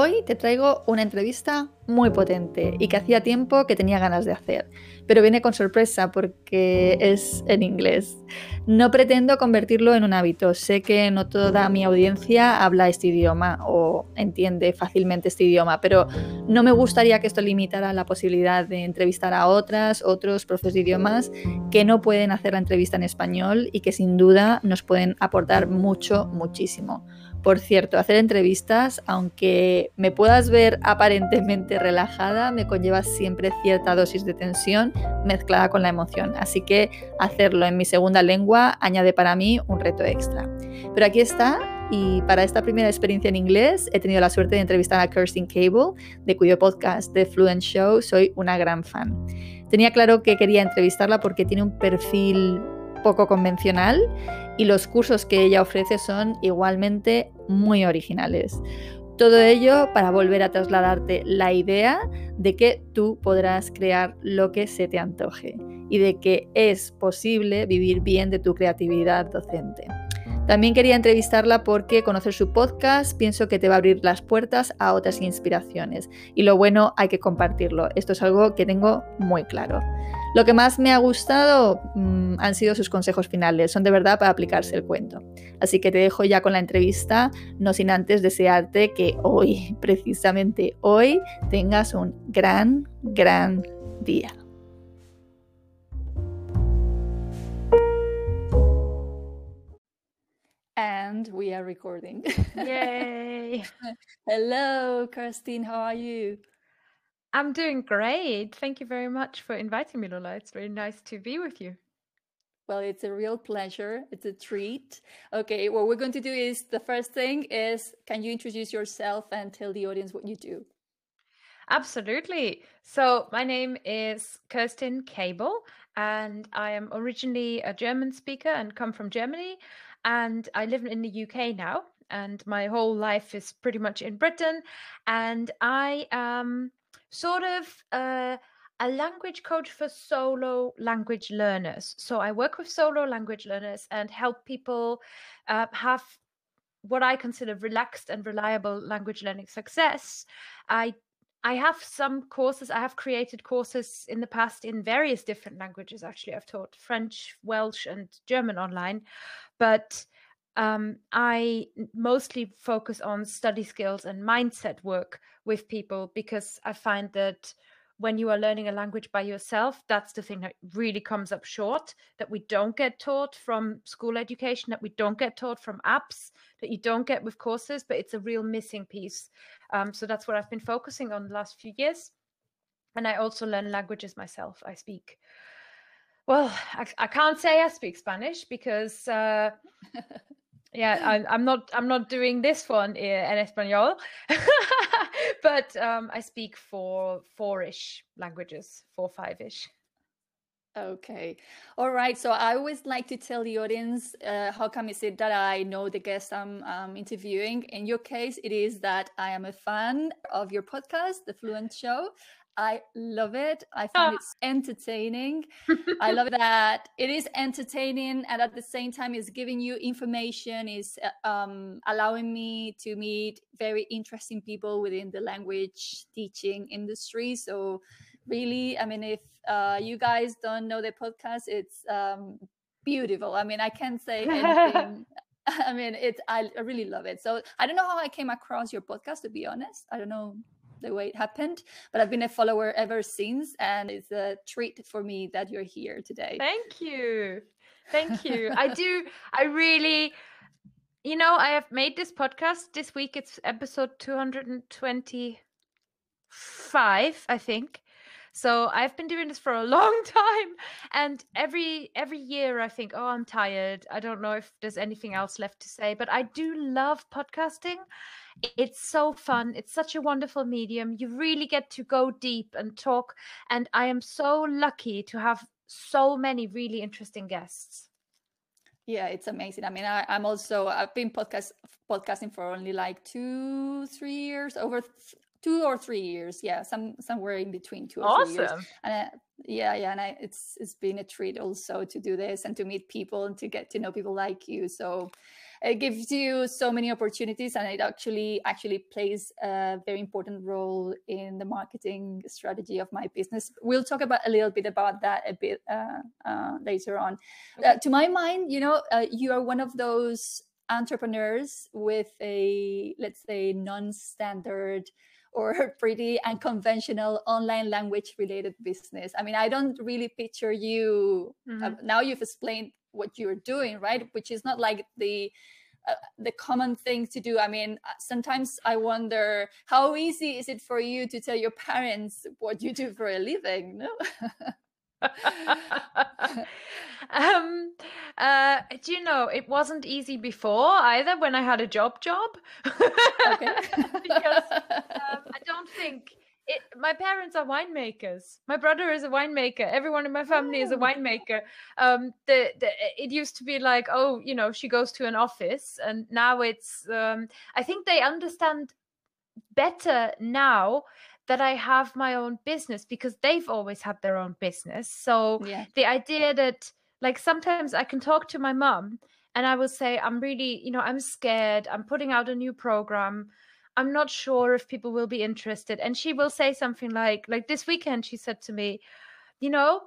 Hoy te traigo una entrevista muy potente y que hacía tiempo que tenía ganas de hacer, pero viene con sorpresa porque es en inglés. No pretendo convertirlo en un hábito, sé que no toda mi audiencia habla este idioma o entiende fácilmente este idioma, pero no me gustaría que esto limitara la posibilidad de entrevistar a otras, otros profes de idiomas que no pueden hacer la entrevista en español y que sin duda nos pueden aportar mucho, muchísimo. Por cierto, hacer entrevistas, aunque me puedas ver aparentemente relajada, me conlleva siempre cierta dosis de tensión mezclada con la emoción. Así que hacerlo en mi segunda lengua añade para mí un reto extra. Pero aquí está y para esta primera experiencia en inglés he tenido la suerte de entrevistar a Kirstin Cable, de cuyo podcast The Fluent Show soy una gran fan. Tenía claro que quería entrevistarla porque tiene un perfil poco convencional y los cursos que ella ofrece son igualmente muy originales. Todo ello para volver a trasladarte la idea de que tú podrás crear lo que se te antoje y de que es posible vivir bien de tu creatividad docente. También quería entrevistarla porque conocer su podcast pienso que te va a abrir las puertas a otras inspiraciones y lo bueno hay que compartirlo. Esto es algo que tengo muy claro. Lo que más me ha gustado mm, han sido sus consejos finales, son de verdad para aplicarse el cuento. Así que te dejo ya con la entrevista, no sin antes desearte que hoy, precisamente hoy, tengas un gran, gran día. And we are recording. Yay! Hello, Kirstin. How are you? I'm doing great. Thank you very much for inviting me, Lola. It's very nice to be with you. Well, it's a real pleasure. It's a treat. Okay, what we're going to do is the first thing is can you introduce yourself and tell the audience what you do? Absolutely. So, my name is Kerstin Cable, and I am originally a German speaker and come from Germany and I live in the UK now, and my whole life is pretty much in Britain. And I am sort of uh, a language coach for solo language learners. So I work with solo language learners and help people uh, have what I consider relaxed and reliable language learning success. I I have some courses. I have created courses in the past in various different languages. Actually, I've taught French, Welsh, and German online, but um, I mostly focus on study skills and mindset work with people because I find that when you are learning a language by yourself, that's the thing that really comes up short that we don't get taught from school education, that we don't get taught from apps, that you don't get with courses, but it's a real missing piece. Um, so that's what I've been focusing on the last few years. And I also learn languages myself. I speak, well, I, I can't say I speak Spanish because. Uh, yeah I, am not i'm not doing this one in espanol but um, i speak four four-ish languages four five-ish. Okay. All right. So i always like to tell the audience uh, how come is it that i know the guest i'm um, interviewing? In your case it is that i am a fan of your podcast the fluent show I love it. I find it's entertaining. I love that it is entertaining and at the same time is giving you information, is uh, um, allowing me to meet very interesting people within the language teaching industry. So really, I mean, if uh, you guys don't know the podcast, it's um, beautiful. I mean, I can't say anything. I mean, it's I really love it. So I don't know how I came across your podcast, to be honest. I don't know the way it happened. But I've been a follower ever since, and it's a treat for me that you're here today. Thank you. Thank you. I do, I really, you know, I have made this podcast this week. It's episode 225, I think. So I've been doing this for a long time, and every every year I think, oh, I'm tired. I don't know if there's anything else left to say, but I do love podcasting. It's so fun. It's such a wonderful medium. You really get to go deep and talk, and I am so lucky to have so many really interesting guests. Yeah, it's amazing. I mean, I, am also I've been podcast podcasting for only like two, three years, over th- two or three years. Yeah, some somewhere in between two or awesome. three years. And I, yeah, yeah, and I, it's it's been a treat also to do this and to meet people and to get to know people like you. So it gives you so many opportunities and it actually actually plays a very important role in the marketing strategy of my business we'll talk about a little bit about that a bit uh, uh, later on uh, to my mind you know uh, you are one of those entrepreneurs with a let's say non-standard or pretty unconventional online language related business. I mean, I don't really picture you. Uh, mm-hmm. Now you've explained what you're doing, right? Which is not like the uh, the common thing to do. I mean, uh, sometimes I wonder how easy is it for you to tell your parents what you do for a living? No. um uh do you know it wasn't easy before either when i had a job job because um, i don't think it, my parents are winemakers. My brother is a winemaker. Everyone in my family oh. is a oh. winemaker. Um, the, the it used to be like, oh, you know, she goes to an office, and now it's. Um, I think they understand better now that I have my own business because they've always had their own business. So yeah. the idea that, like, sometimes I can talk to my mom and I will say, I'm really, you know, I'm scared. I'm putting out a new program. I'm not sure if people will be interested. And she will say something like, like this weekend, she said to me, you know,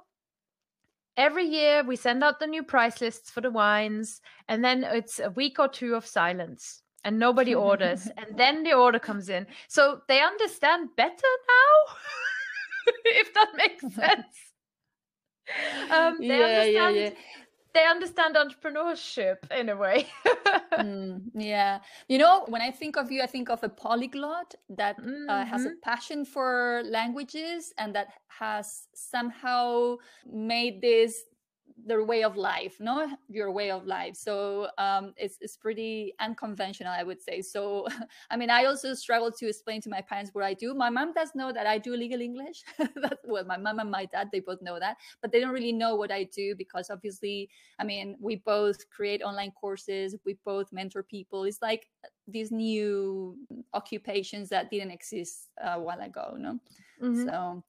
every year we send out the new price lists for the wines, and then it's a week or two of silence and nobody orders. and then the order comes in. So they understand better now, if that makes sense. Um, they yeah, understand yeah, yeah they understand entrepreneurship in a way. mm, yeah. You know, when I think of you, I think of a polyglot that mm-hmm. uh, has a mm-hmm. passion for languages and that has somehow made this their way of life no your way of life. So um it's, it's pretty unconventional i would say. So i mean i also struggle to explain to my parents what i do. My mom does know that i do legal english. That's well my mom and my dad they both know that but they don't really know what i do because obviously i mean we both create online courses we both mentor people. It's like these new occupations that didn't exist a while ago no? Mm-hmm. so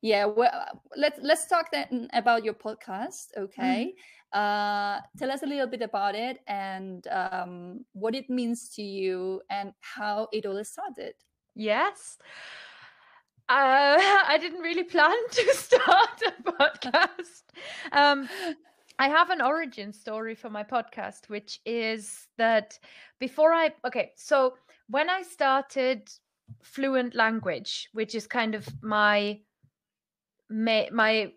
yeah well let's let's talk then about your podcast okay mm-hmm. uh tell us a little bit about it and um what it means to you and how it all started yes uh, I didn't really plan to start a podcast. Um, I have an origin story for my podcast, which is that before I, okay, so when I started Fluent Language, which is kind of my my, my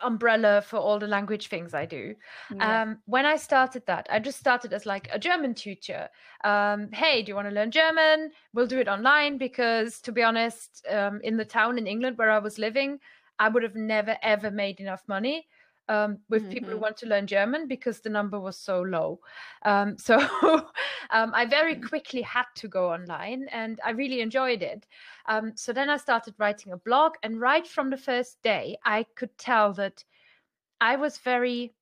umbrella for all the language things I do. Yeah. Um, when I started that, I just started as like a German tutor. Um, hey, do you want to learn German? We'll do it online because, to be honest, um, in the town in England where I was living, I would have never ever made enough money um, with mm-hmm. people who mm-hmm. want to learn German because the number was so low. Um, so um, I very mm. quickly had to go online and I really enjoyed it. Um, so then I started writing a blog, and right from the first day, I could tell that I was very.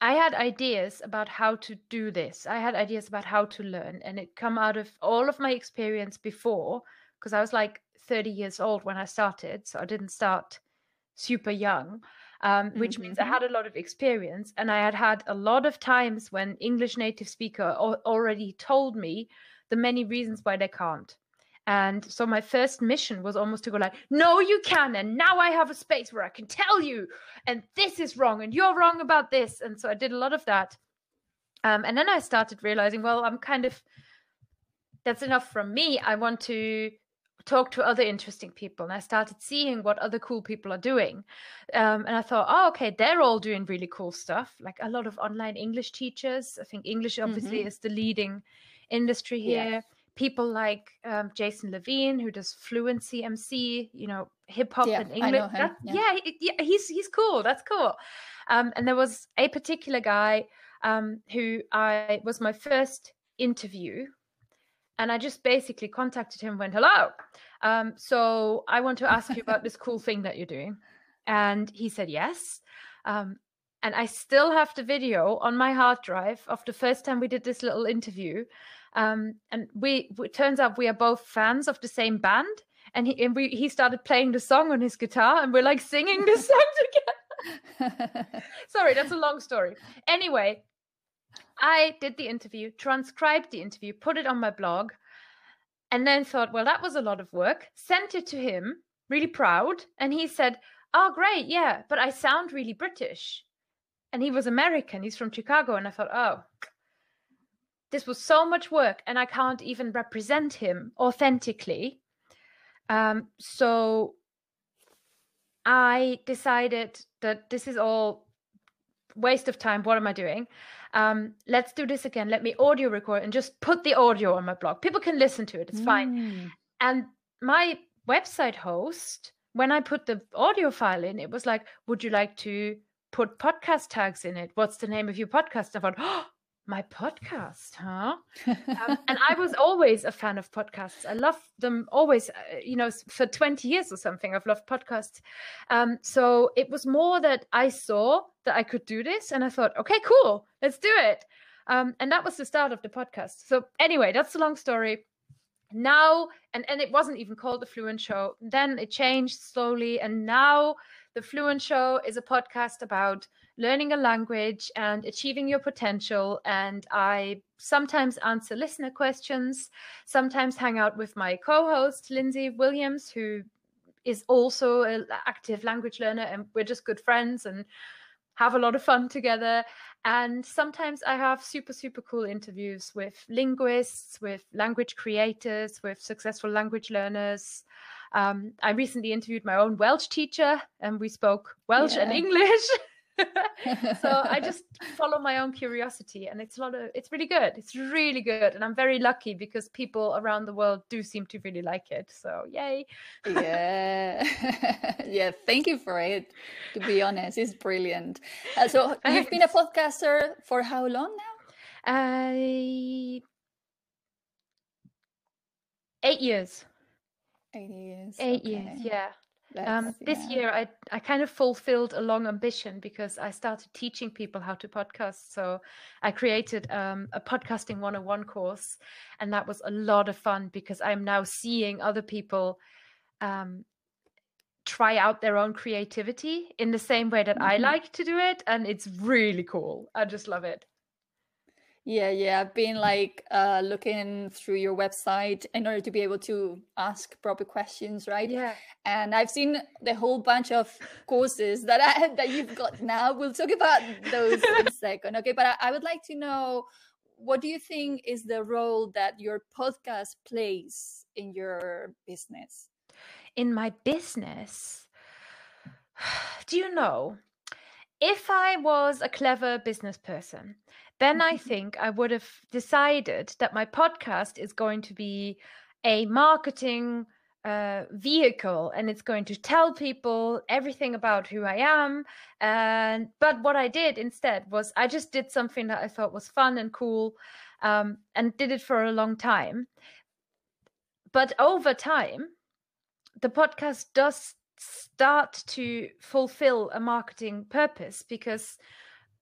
I had ideas about how to do this. I had ideas about how to learn, and it come out of all of my experience before, because I was like 30 years old when I started, so I didn't start super young um, which mm-hmm. means I mm-hmm. had a lot of experience. And I had had a lot of times when English native speaker o- already told me the many reasons why they can't. And so my first mission was almost to go like, no, you can. And now I have a space where I can tell you, and this is wrong, and you're wrong about this. And so I did a lot of that. Um, and then I started realizing, well, I'm kind of, that's enough from me. I want to talk to other interesting people and I started seeing what other cool people are doing. Um, and I thought, oh, okay, they're all doing really cool stuff. Like a lot of online English teachers. I think English obviously mm-hmm. is the leading industry here. Yeah. people like um, Jason Levine, who does Fluency MC, you know, hip hop Yeah, and English. That- yeah. yeah, he- yeah, he's he's cool. That's cool. Um, and there was a particular guy um, who I was my first interview, and I just basically contacted him, and went, "Hello, um, so I want to ask you about this cool thing that you're doing," and he said yes. Um, and I still have the video on my hard drive of the first time we did this little interview. Um, and we it turns out we are both fans of the same band. And he and we he started playing the song on his guitar, and we're like singing the song together. Sorry, that's a long story. Anyway, I did the interview, transcribed the interview, put it on my blog, and then thought, well, that was a lot of work. Sent it to him, really proud, and he said, "Oh, great, yeah, but I sound really British." And he was American. He's from Chicago, and I thought, oh, this was so much work, and I can't even represent him authentically. Um, so I decided that this is all waste of time. What am I doing? Um, let's do this again. Let me audio record and just put the audio on my blog. People can listen to it. It's fine. Mm. And my website host, when I put the audio file in, it was like, Would you like to put podcast tags in it? What's the name of your podcast? I thought, Oh, my podcast, huh? Um, and I was always a fan of podcasts. I love them always, uh, you know, for 20 years or something. I've loved podcasts. Um, so it was more that I saw that I could do this and I thought, okay, cool, let's do it. Um, and that was the start of the podcast. So, anyway, that's a long story now and and it wasn't even called the fluent show then it changed slowly and now the fluent show is a podcast about learning a language and achieving your potential and i sometimes answer listener questions sometimes hang out with my co-host lindsay williams who is also an active language learner and we're just good friends and have a lot of fun together. And sometimes I have super, super cool interviews with linguists, with language creators, with successful language learners. Um, I recently interviewed my own Welsh teacher, and we spoke Welsh and English. so I just follow my own curiosity, and it's a lot of it's really good. It's really good, and I'm very lucky because people around the world do seem to really like it. So yay! yeah yeah thank you for it to be honest it's brilliant uh, so you've been a podcaster for how long now I eight years. eight years Eight years, yeah. Um, this yeah. year, I I kind of fulfilled a long ambition because I started teaching people how to podcast. So I created um, a podcasting 101 course, and that was a lot of fun because I'm now seeing other people um, try out their own creativity in the same way that I Mhm. like to do it, and it's really cool. I just love it. Yeah, yeah. I've been like uh, looking through your website in order to be able to ask proper questions, right? Yeah. And I've seen the whole bunch of courses that I that you've got now. We'll talk about those in a second, okay? But I, I would like to know what do you think is the role that your podcast plays in your business? in my business, do you know, if I was a clever business person, then I Mhm. think I would have decided that my podcast is going to be a marketing uh, vehicle and it's going to tell people everything about who I am. And but what I did instead was I just did something that I thought was fun and cool, um, and did it for a long time. But over time, the podcast does start to fulfill a marketing purpose because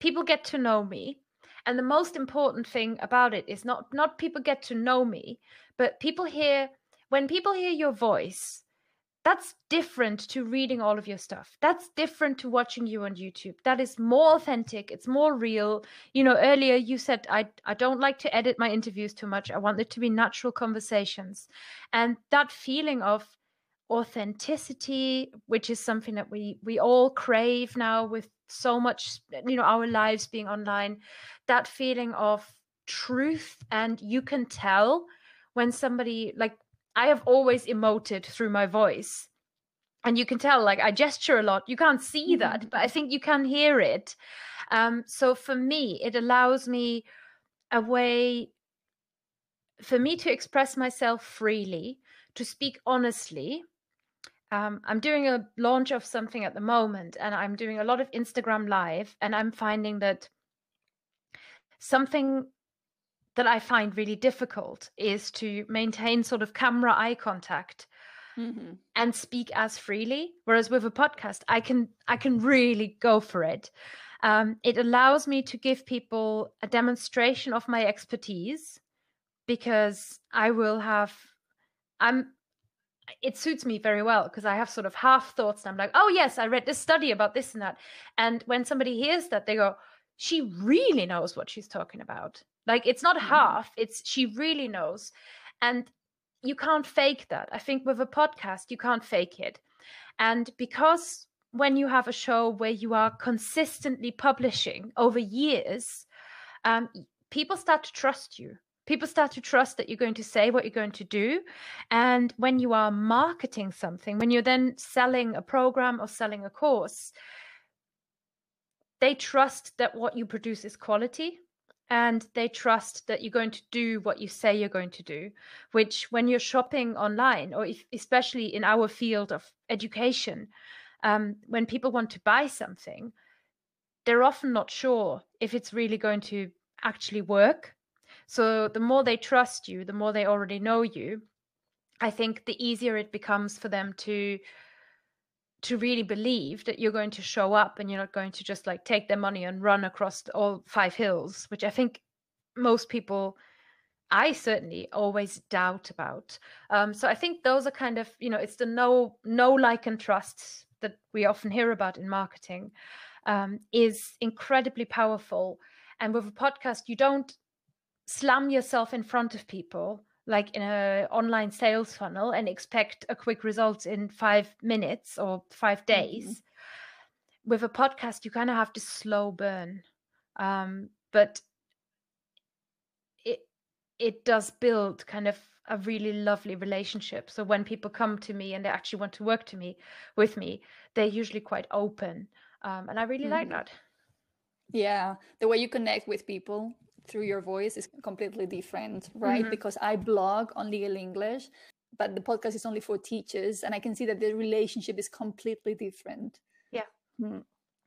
people get to know me and the most important thing about it is not not people get to know me but people hear when people hear your voice that's different to reading all of your stuff. That's different to watching you on youtube. That is more authentic. It's more real. You know earlier you said i i don't like to edit my interviews too much. I want it to be natural conversations. And that feeling of authenticity which is something that we we all crave now with so much you know our lives being online that feeling of truth and you can tell when somebody like i have always emoted through my voice and you can tell like i gesture a lot. You can't see that but i think you can hear it. Um so for me it allows me a way for me to express myself freely, to speak honestly, um, I'm doing a launch of something at the moment, and I'm doing a lot of Instagram live, and I'm finding that something that I find really difficult is to maintain sort of camera eye contact mm-hmm. and speak as freely. Whereas with a podcast, I can I can really go for it. Um, it allows me to give people a demonstration of my expertise because I will have I'm it suits me very well because I have sort of half thoughts and I'm like, oh yes, I read this study about this and that. And when somebody hears that, they go, she really knows what she's talking about. Like it's not mm-hmm. half, it's she really knows. And you can't fake that. I think with a podcast, you can't fake it. And because when you have a show where you are consistently publishing over years, um, people start to trust you. People start to trust that you're going to say what you're going to do. And when you are marketing something, when you're then selling a program or selling a course, they trust that what you produce is quality and they trust that you're going to do what you say you're going to do which when you're shopping online or if, especially in our field of education um, when people want to buy something they're often not sure if it's really going to actually work so the more they trust you the more they already know you i think the easier it becomes for them to to really believe that you're going to show up and you're not going to just like take their money and run across all five hills, which I think most people, I certainly always doubt about. Um, so I think those are kind of, you know, it's the no, no like and trust that we often hear about in marketing um, is incredibly powerful. And with a podcast, you don't slam yourself in front of people like in a online sales funnel and expect a quick result in five minutes or five mm-hmm. days mm-hmm. with a podcast you kind of have to slow burn um, but it it does build kind of a really lovely relationship so when people come to me and they actually want to work to me with me they're usually quite open um, and i really mm-hmm. like that yeah the way you connect with people through your voice is completely different, right? Mm-hmm. Because I blog on legal English, but the podcast is only for teachers, and I can see that the relationship is completely different. Yeah. Hmm.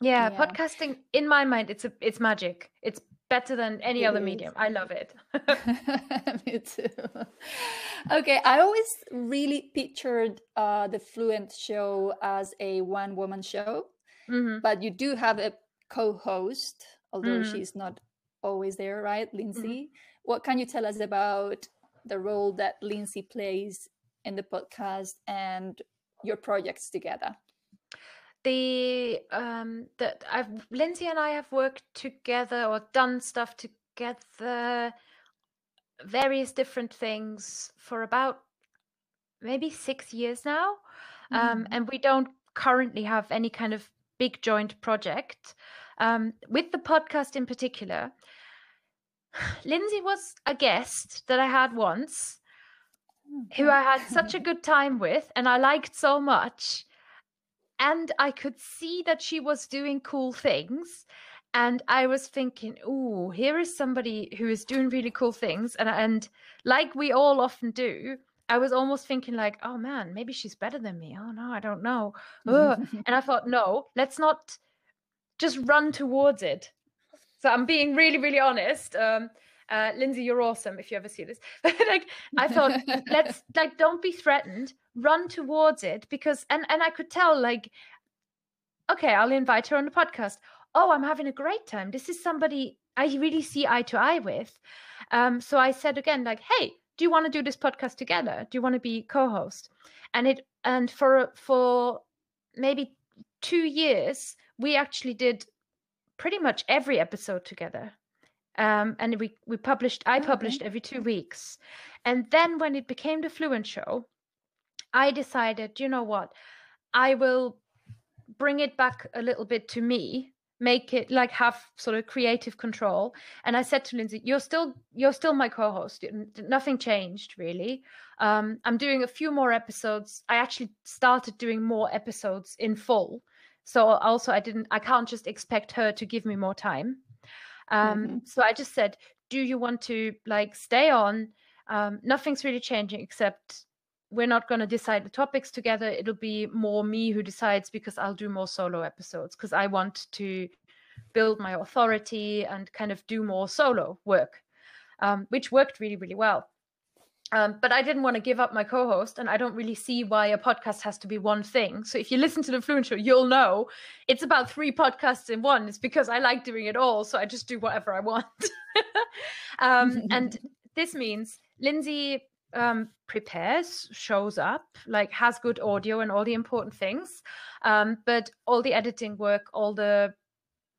Yeah, yeah, podcasting in my mind it's a it's magic. It's better than any it other is. medium. I love it. Me too. Okay, I always really pictured uh, the Fluent show as a one woman show, mm-hmm. but you do have a co-host, although mm-hmm. she's not always there, right, Lindsay? Mm-hmm. What can you tell us about the role that Lindsay plays in the podcast and your projects together? The um that I've Lindsay and I have worked together or done stuff together, various different things for about maybe six years now. Um, mm-hmm. Um, and we don't currently have any kind of big joint project. Um, with the podcast in particular, Lindsay was a guest that I had once who mm-hmm. I had such a good time with and I liked so much. And I could see that she was doing cool things. And I was thinking, oh, here is somebody who is doing really cool things. And, and like we all often do, I was almost thinking like, oh man, maybe she's better than me. Oh no, I don't know. and I thought, no, let's not just run towards it. So I'm being really, really honest. Um, uh, Lindsay, you're awesome if you ever see this. But like, I thought, let's like, don't be threatened. Run towards it because, and and I could tell, like, okay, I'll invite her on the podcast. Oh, I'm having a great time. This is somebody I really see eye to eye with. Um, so I said again, like, hey, do you want to do this podcast together? Do you want to be co-host? And it and for for maybe two years, we actually did pretty much every episode together. Um, and we we published I published every two weeks, and then when it became the Fluent Show, I decided, you know what, I will bring it back a little bit to me make it like have sort of creative control. And i said to lindsay you're still you're still my co-host. Nothing changed really. Um, i'm doing a few more episodes. I actually started doing more episodes in full so also i didn't i can't just expect her to give me more time um, mm-hmm. so i just said do you want to like stay on Um, nothing's really changing except we're not going to decide the topics together. It'll be more me who decides because I'll do more solo episodes because I want to build my authority and kind of do more solo work, um, which worked really, really well. Um, but I didn't want to give up my co-host, and I don't really see why a podcast has to be one thing. So if you listen to the Fluent Show, you'll know it's about three podcasts in one. It's because I like doing it all, so I just do whatever I want. um, and this means Lindsay um, prepares, shows up, like has good audio and all the important things, um, but all the editing work, all the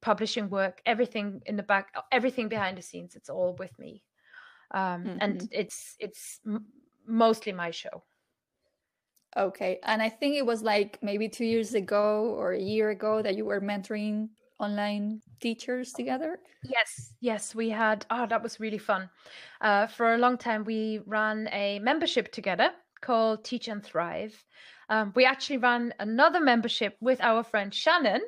publishing work, everything in the back, everything behind the scenes, it's all with me um, mm-hmm. and it's it's m- mostly my show. Okay and i think it was like maybe two years ago or a year ago that you were mentoring online teachers together? Yes yes we had oh that was really fun. Uh, for a long time we ran a membership together called teach and thrive. Um, we actually ran another membership with our friend shannon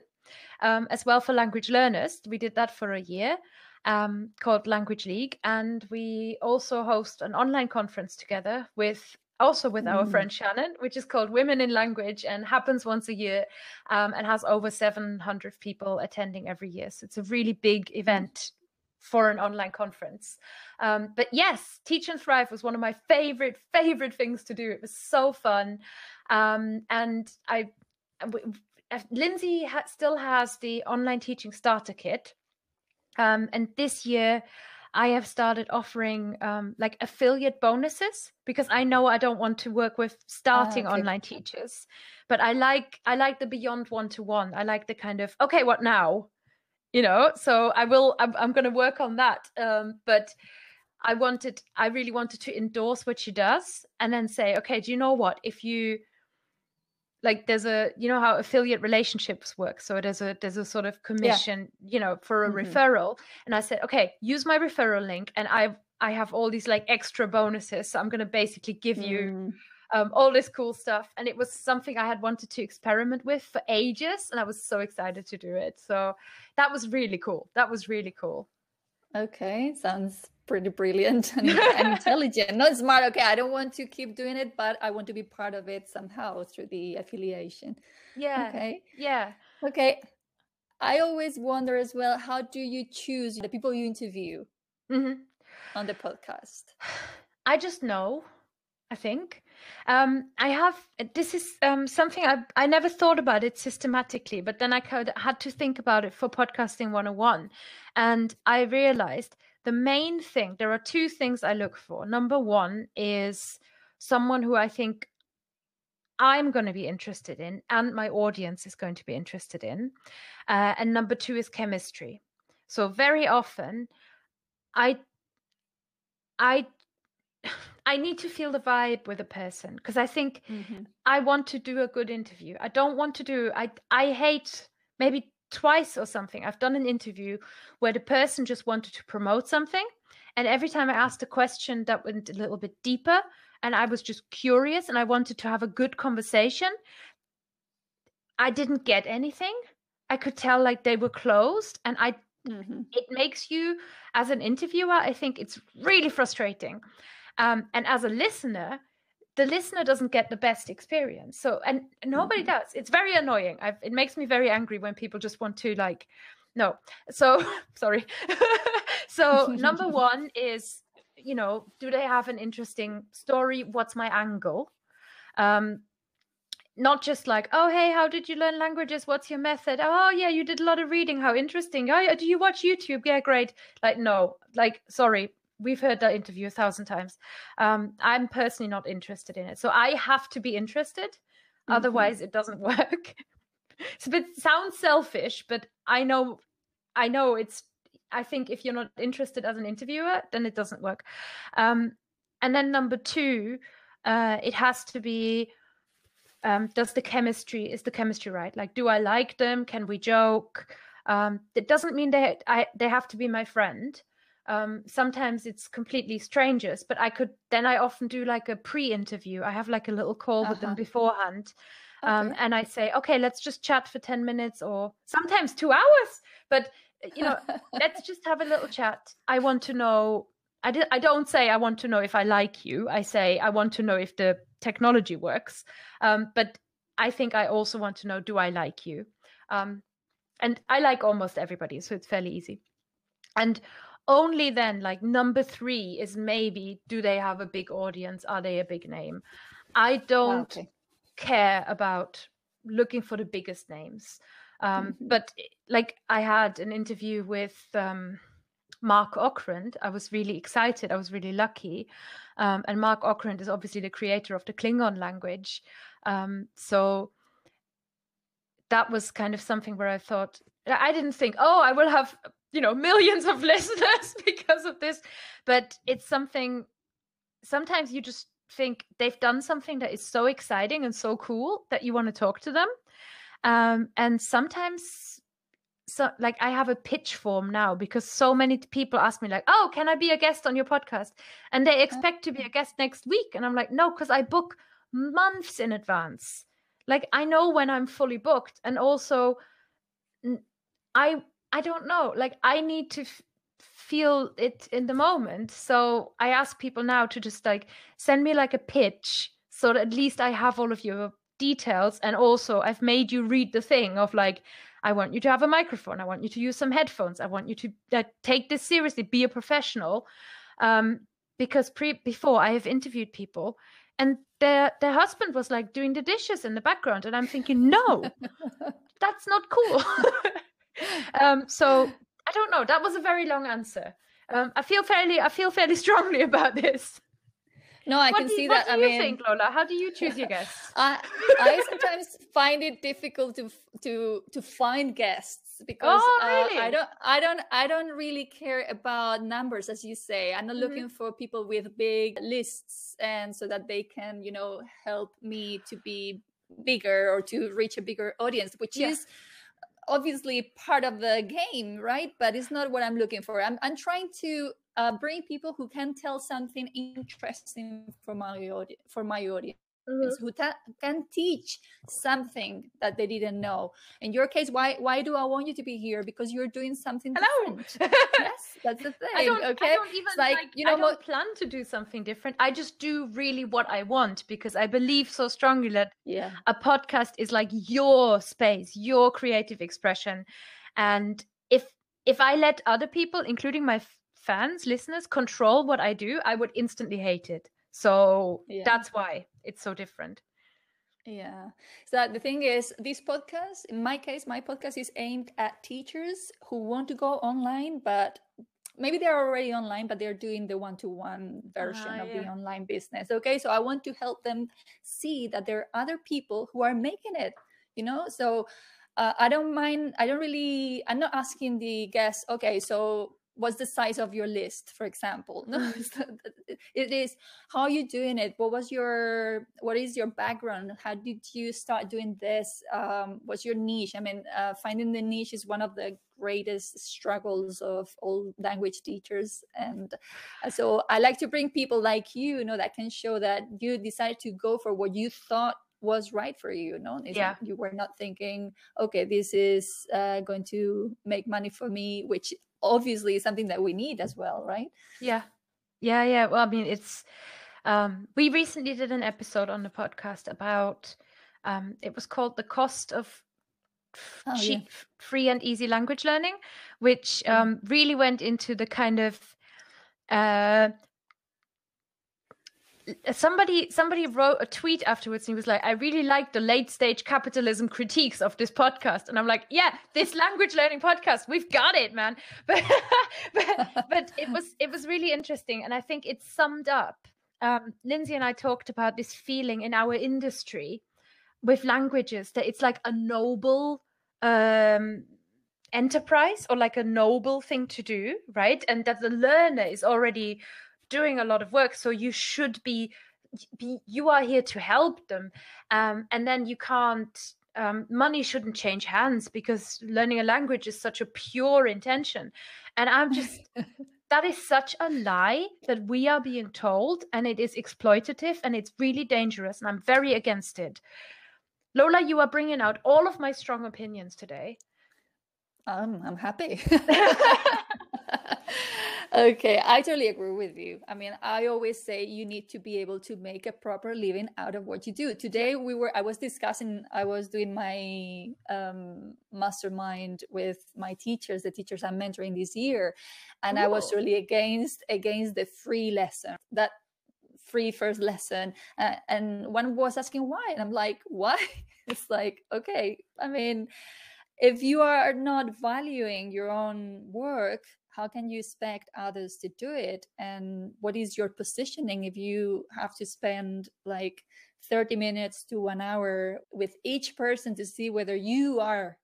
um, as well for language learners. We did that for a year um, called Language League, and we also host an online conference together with also with our mm. friend Shannon, which is called Women in Language and happens once a year um, and has over 700 people attending every year. So it's a really big event for an online conference. Um, but yes, Teach and Thrive was one of my favorite, favorite things to do. It was so fun. Um, and I, Lindsay ha- still has the online teaching starter kit um, and this year, I have started offering um, like affiliate bonuses because I know I don't want to work with starting oh, okay. online teachers, but I like I like the beyond one to one. I like the kind of okay, what now? You know, so I will. I'm, I'm going to work on that. Um, but I wanted, I really wanted to endorse what she does, and then say, okay, do you know what? If you like there's a you know how affiliate relationships work? So there's a there's a sort of commission yeah. you know for a mm-hmm. referral. And i said okay use my referral link and i i have all these like extra bonuses. So i'm going to basically give you mm. um, all this cool stuff. And it was something i had wanted to experiment with for ages and i was so excited to do it. So that was really cool. That was really cool. Okay sounds pretty brilliant and, and intelligent. Not smart okay i don't want to keep doing it but i want to be part of it somehow through the affiliation. Yeah okay. yeah. Okay. I always wonder as well how do you choose the people you interview mm-hmm. on the podcast? I just know i think. Um, I have this is um, something I I never thought about it systematically, but then I could, had to think about it for podcasting 101, and I realized the main thing there are two things I look for. Number one is someone who I think I'm going to be interested in and my audience is going to be interested in. Uh, and number two is chemistry. So very often I I I need to feel the vibe with a person because I think mm-hmm. I want to do a good interview. I don't want to do I I hate maybe twice or something. I've done an interview where the person just wanted to promote something and every time i asked a question that went a little bit deeper and i was just curious and i wanted to have a good conversation i didn't get anything. I could tell like they were closed and i mm-hmm. it makes you as an interviewer i think it's really frustrating. Um, and as a listener the listener doesn't get the best experience. So, and nobody mm-hmm. does. It's very annoying. I've, it makes me very angry when people just want to like, no. So, sorry. so, number one is, you know, do they have an interesting story? What's my angle? Um, not just like, oh, hey, how did you learn languages? What's your method? Oh, yeah, you did a lot of reading. How interesting. Oh, yeah, do you watch YouTube? Yeah, great. Like, no, like, sorry, we've heard that interview a thousand times. Um, I'm personally not interested in it, so I have to be interested. Mm-hmm. Otherwise, it doesn't work. so it sounds selfish, but I know, I know it's. I think if you're not interested as an interviewer, then it doesn't work. Um, and then number two, uh, it has to be. Um, does the chemistry is the chemistry right? Like, do I like them? Can we joke? Um, it doesn't mean they I, they have to be my friend um, sometimes it's completely strangers but i could then i often do like a pre-interview i have like a little call uh-huh. with them uh-huh. beforehand um, and i say okay let's just chat for 10 minutes or sometimes two hours but you know let's just have a little chat i want to know I, I don't say I want to know if I like you. I say I want to know if the technology works. Um, but I think I also want to know do I like you? Um, and I like almost everybody, so it's fairly easy. And only then, like number three is maybe do they have a big audience? Are they a big name? I don't okay. care about looking for the biggest names. Um, Mhm. But eh, like I had an interview with um, Mark Okrand. I was really excited. I was really lucky. Um, and Mark Okrand is obviously the creator of the Klingon language. Um, so that was kind of something where I thought, I didn't think, oh, I will have, you know, millions of listeners because of this. But it's something, sometimes you just think they've done something that is so exciting and so cool that you want to talk to them. Um, and sometimes so like I have a pitch form now because so many people ask me like, "Oh, can I be a guest on your podcast?" And they expect to be a guest next week, and I'm like, "No, because I book months in advance. Like I know when I'm fully booked, and also I I don't know. Like I need to f- feel it in the moment. So I ask people now to just like send me like a pitch so that at least I have all of your details and also I've made you read the thing of like I want you to have a microphone. I want you to use some headphones. I want you to uh, take this seriously. Be a professional. Um, because pre- before I have interviewed people, and their their husband was like doing the dishes in the background, and I'm thinking, no, that's not cool. um, so I don't know. That was a very long answer. Um, I feel fairly I feel fairly strongly about this. No, I what can do, see what that. do I you mean, think, Lola? How do you choose your guests? I I sometimes find it difficult to to to find guests because Oh, uh, I don't I don't I don't really care about numbers as you say. I'm not Mhm. looking for people with big lists and so that they can you know help me to be bigger or to reach a bigger audience, which Yeah. is obviously part of the game, right? But it's not what I'm looking for. I'm I'm trying to uh, bring people who can tell something interesting for my audience for my audience Mm-hmm. who ta- can teach something that they didn't know. In your case, why why do I want you to be here? Because you're doing something Hello. different. yes, that's the thing. I don't, okay, I don't even like, like, you know, I don't plan to do something different. I just do really what I want because I believe so strongly that yeah, a podcast is like your space, your creative expression. And if if I let other people, including my f- fans, listeners, control what I do, I would instantly hate it. So Yeah. that's why it's so different. yeah. So the thing is, this podcast, in my case, my podcast is aimed at teachers who want to go online, but maybe they're already online, but they're doing the one-to-one version Ah, of the online business. Okay, so I want to help them see that there are other people who are making it. You know, so uh, I don't mind. I don't really. I'm not asking the guests. Okay, so what's the size of your list, for example? No, not- it is how are you doing it. What was your what is your background? How did you start doing this? Um, what's your niche? I mean, uh, finding the niche is one of the greatest struggles of all language teachers and uh, so i like to bring people like you, you know that can show that you decided to go for what you thought was right for you you know It's Yeah. you were not thinking okay this is uh, going to make money for me which obviously something that we need as well right Yeah. Yeah, yeah. Well, I mean, it's um we recently did an episode on the podcast about um it was called The Cost of Oh, cheap f- free and easy language learning, which Mhm. um really went into the kind of uh somebody somebody wrote a tweet afterwards and he was like i really like the late stage capitalism critiques of this podcast. And i'm like yeah this language learning podcast we've got it man. But but, but it was it was really interesting. And i think it summed up um, lindsay and i talked about this feeling in our industry with languages that it's like a noble um enterprise or like a noble thing to do right? And that the learner is already doing a lot of work so you should be, be you are here to help them um, and then you can't um, money shouldn't change hands because learning a language is such a pure intention. And i'm just that is such a lie that we are being told and it is exploitative and it's really dangerous and i'm very against it. Lola you are bringing out all of my strong opinions today. Um, i'm happy okay, I totally agree with you. I mean, I always say you need to be able to make a proper living out of what you do. Today we were I was discussing I was doing my um, mastermind with my teachers, the teachers I'm mentoring this year, and. I was really against against the free lesson. That free first lesson uh, and one was asking why and i'm like why it's like okay i mean if you are not valuing your own work how can you expect others to do it and what is your positioning if you have to spend like 30 minutes to one hour with each person to see whether you are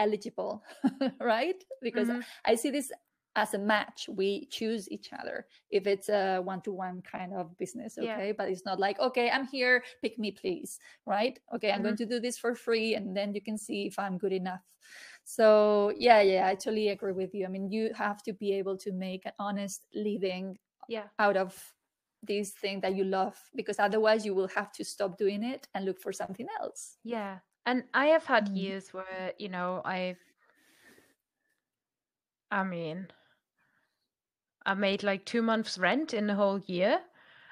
eligible right because mm-hmm. i see this as a match we choose each other if it's a one-to-one kind of business okay yeah. but it's not like okay i'm here pick me please right okay i'm mm-hmm. going to do this for free and then you can see if i'm good enough so yeah yeah i totally agree with you i mean you have to be able to make an honest living yeah out of this thing that you love because otherwise you will have to stop doing it and look for something else yeah and i have had mm-hmm. years where you know i've i mean I made like two months rent in the whole year.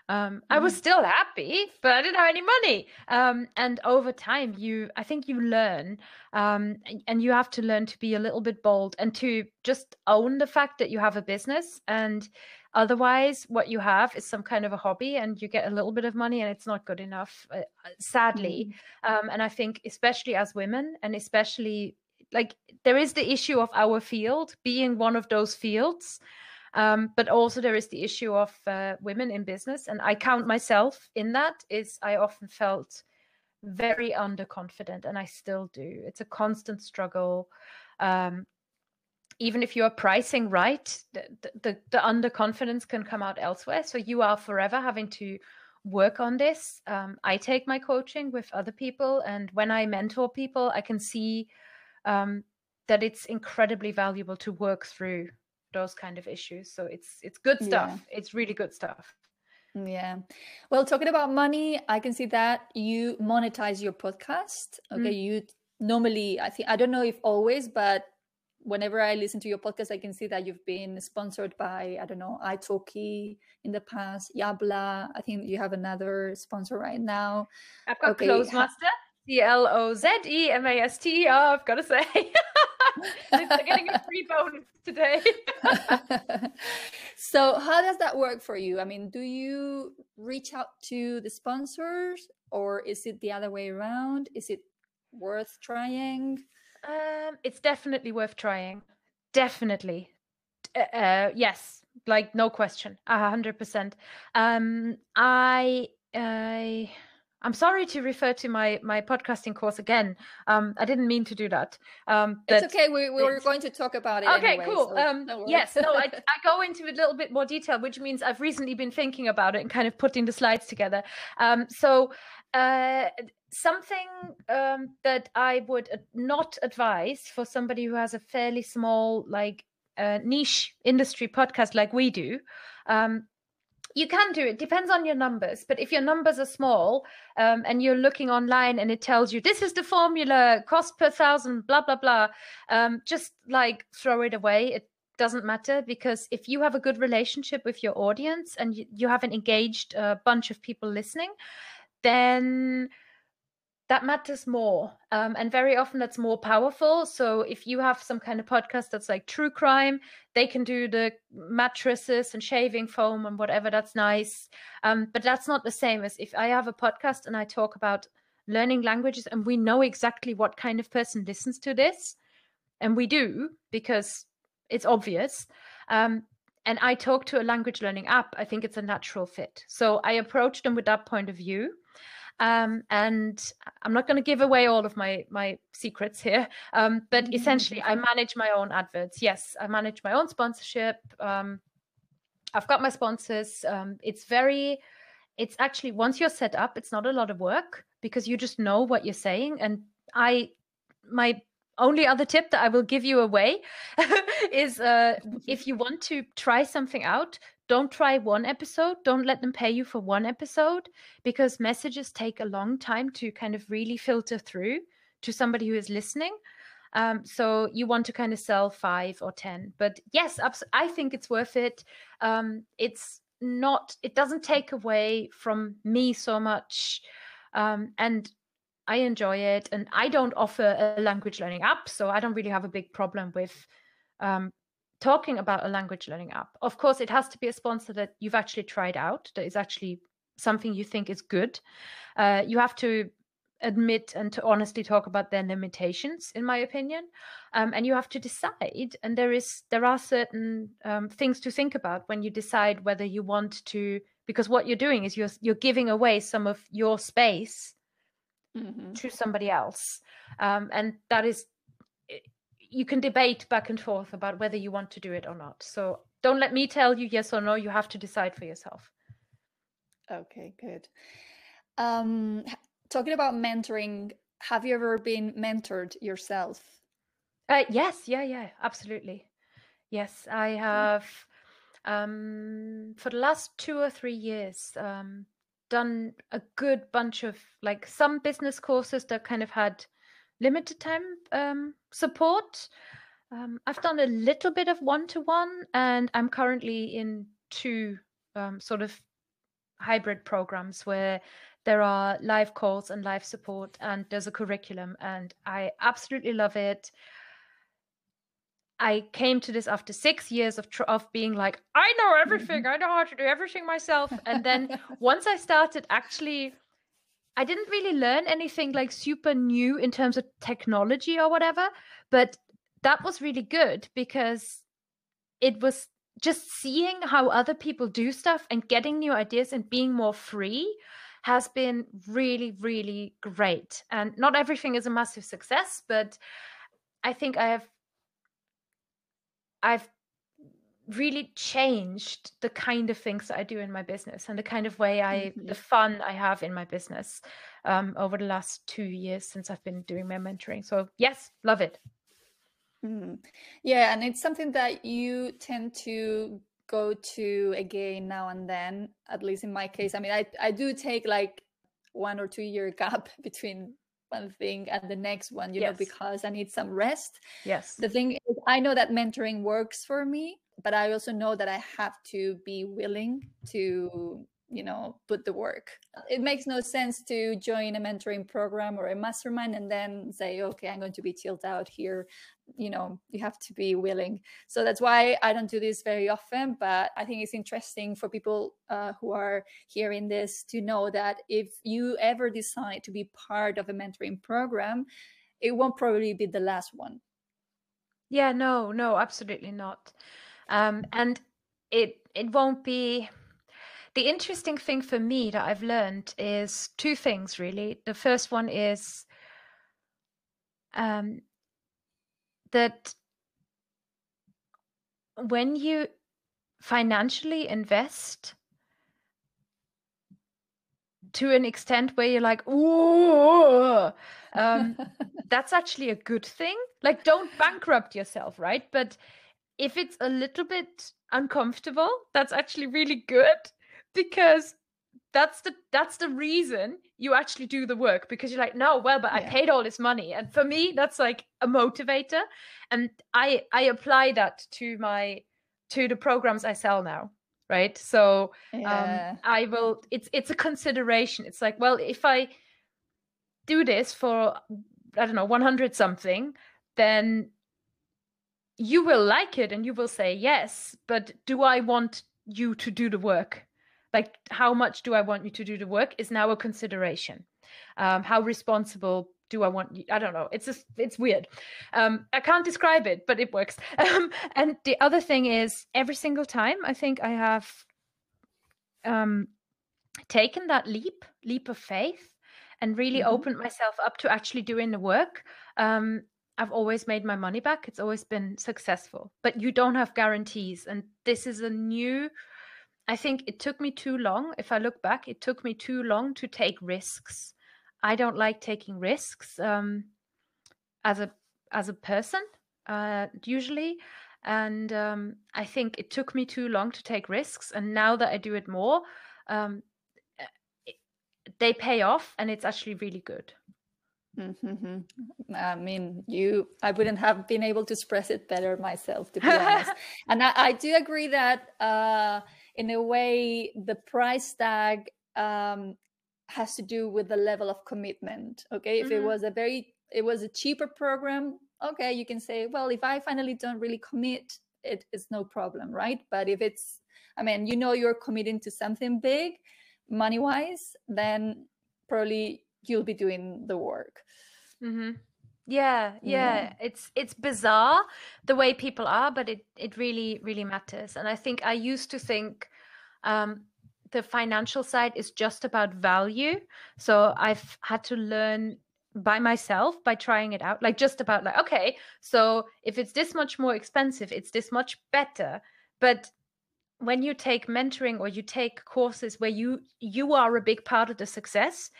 Um, I was mm-hmm. still happy, but I didn't have any money. Um, and over time, you, I think you learn, um, and, you have to learn to be a little bit bold and to just own the fact that you have a business. And otherwise, what you have is some kind of a hobby, and you get a little bit of money, and it's not good enough, uh, uh sadly. Mm. and I think, especially as women, and especially like there is the issue of our field being one of those fields um, but also there is the issue of uh, women in business, and I count myself in that. Is I often felt very underconfident, and I still do. It's a constant struggle. Um, even if you are pricing right, the, the, the underconfidence can come out elsewhere. So you are forever having to work on this. Um, I take my coaching with other people, and when I mentor people, I can see um, that it's incredibly valuable to work through those kind of issues. So it's it's good stuff. Yeah. it's really good stuff. Yeah. Well talking about money i can see that you monetize your podcast. Okay mm. you normally i think i don't know if always but whenever i listen to your podcast i can see that you've been sponsored by i don't know italki in the past yabla. I think you have another sponsor right now. I've got okay. Clozemaster c-l-o-z-e-m-a-s-t oh i've got to say They're getting a free bonus today. so, how does that work for you? I mean, do you reach out to the sponsors, or is it the other way around? Is it worth trying? Um, it's definitely worth trying. Definitely. Uh, uh yes, like no question, a hundred percent. Um, I, I. I'm sorry to refer to my my podcasting course again. Um, I didn't mean to do that. Um, it's okay. We, we were going to talk about it. Okay, anyway, cool. So um, yes, no, I, I go into a little bit more detail, which means I've recently been thinking about it and kind of putting the slides together. Um, so uh, something um, that I would not advise for somebody who has a fairly small, like uh, niche industry podcast like we do. You can do it depends on your numbers but if your numbers are small um, and you're looking online and it tells you this is the formula cost per thousand blah blah blah um, just like throw it away. It doesn't matter because if you have a good relationship with your audience and you, you have an engaged uh, bunch of people listening then that matters more um, and very often that's more powerful. So if you have some kind of podcast that's like true crime they can do the mattresses and shaving foam and whatever that's nice. Um, but that's not the same as if i have a podcast and i talk about learning languages and we know exactly what kind of person listens to this and we do because it's obvious um, and i talk to a language learning app i think it's a natural fit. So i approach them with that point of view um, and I'm not going to give away all of my my secrets here, um, but mm-hmm. essentially, I manage my own adverts. Yes, I manage my own sponsorship. Um, I've got my sponsors. Um, it's very, it's actually once you're set up, it's not a lot of work because you just know what you're saying. And I, my only other tip that I will give you away is uh, if you want to try something out, don't try one episode don't let them pay you for one episode because messages take a long time to kind of really filter through to somebody who is listening Um, so you want to kind of sell five or 10. But yes, I think it's worth it. Um, it's not, it doesn't take away from me so much. Um, and I enjoy it. And I don't offer a language learning app. So I don't really have a big problem with um, talking about a language learning app. Of course, it has to be a sponsor that you've actually tried out, that is actually something you think is good. Uh, you have to admit and to honestly talk about their limitations in my opinion um, and you have to decide and there is there are certain um, things to think about when you decide whether you want to because what you're doing is you're you're giving away some of your space mm-hmm. to somebody else um, and that is you can debate back and forth about whether you want to do it or not so don't let me tell you yes or no you have to decide for yourself okay good um talking about mentoring, have you ever been mentored yourself? Uh, yes, yeah, yeah, absolutely. Yes, I have um, for the last two or three years um, done a good bunch of like some business courses that kind of had limited time um, support. Um, I've done a little bit of one to one, and I'm currently in two um, sort of hybrid programs where there are live calls and live support and there's a curriculum and i absolutely love it. I came to this after six years of tr- of being like i know everything. I know how to do everything myself. And then once i started actually i didn't really learn anything like super new in terms of technology or whatever but that was really good because it was just seeing how other people do stuff and getting new ideas and being more free has been really, really great. And not everything is a massive success, but I think I have I've really changed the kind of things that I do in my business and the kind of way I mm-hmm. the fun I have in my business um, over the last two years since I've been doing my mentoring. So yes, love it. Mm. Yeah, and it's something that you tend to go to again now and then at least in my case i mean i, I do take like one or two year gap between one thing and the next one you yes. know because i need some rest yes the thing is i know that mentoring works for me but i also know that i have to be willing to you know put the work. It makes no sense to join a mentoring program or a mastermind and then say okay i'm going to be chilled out here. You know you have to be willing. So that's why i don't do this very often but i think it's interesting for people uh, who are hearing this to know that if you ever decide to be part of a mentoring program it won't probably be the last one. Yeah no no absolutely not um, and it it won't be the interesting thing for me that I've learned is two things really. The first one is um, that when you financially invest to an extent where you're like, ooh, um, that's actually a good thing. Like, don't bankrupt yourself, right? But if it's a little bit uncomfortable, that's actually really good because that's the that's the reason you actually do the work because you're like no well but yeah. i paid all this money and for me that's like a motivator and i i apply that to my to the programs i sell now right so um, yeah. um i will it's it's a consideration it's like well if i do this for i don't know 100 something then you will like it and you will say yes but do i want you to do the work? Like how much do i want you to do the work is now a consideration. Um, how responsible do i want you i don't know it's just it's weird. Um, i can't describe it but it works. Um, and the other thing is every single time i think i have um, taken that leap leap of faith and really mm-hmm. opened myself up to actually doing the work um, I've always made my money back. It's always been successful, but you don't have guarantees. And this is a new I think it took me too long. If I look back, it took me too long to take risks. I don't like taking risks um, as a as a person uh, usually, and um, I think it took me too long to take risks. And now that I do it more, um, it, they pay off, and it's actually really good. Mm-hmm. I mean, you, I wouldn't have been able to express it better myself, to be honest. and I, I, do agree that, uh, in a way, the price tag um, has to do with the level of commitment. Okay, if mm-hmm. it was a very, it was a cheaper program, okay, you can say, well, if I finally don't really commit, it it is no problem, right? But if it's, I mean, you know, you're committing to something big, money wise, then probably you'll be doing the work. Mm-hmm. Yeah, yeah, yeah, It's it's bizarre the way people are, but it it really really matters. And I think I used to think um, the financial side is just about value. So I've had to learn by myself by trying it out, like just about like okay, so if it's this much more expensive, it's this much better. But when you take mentoring or you take courses where you you are a big part of the success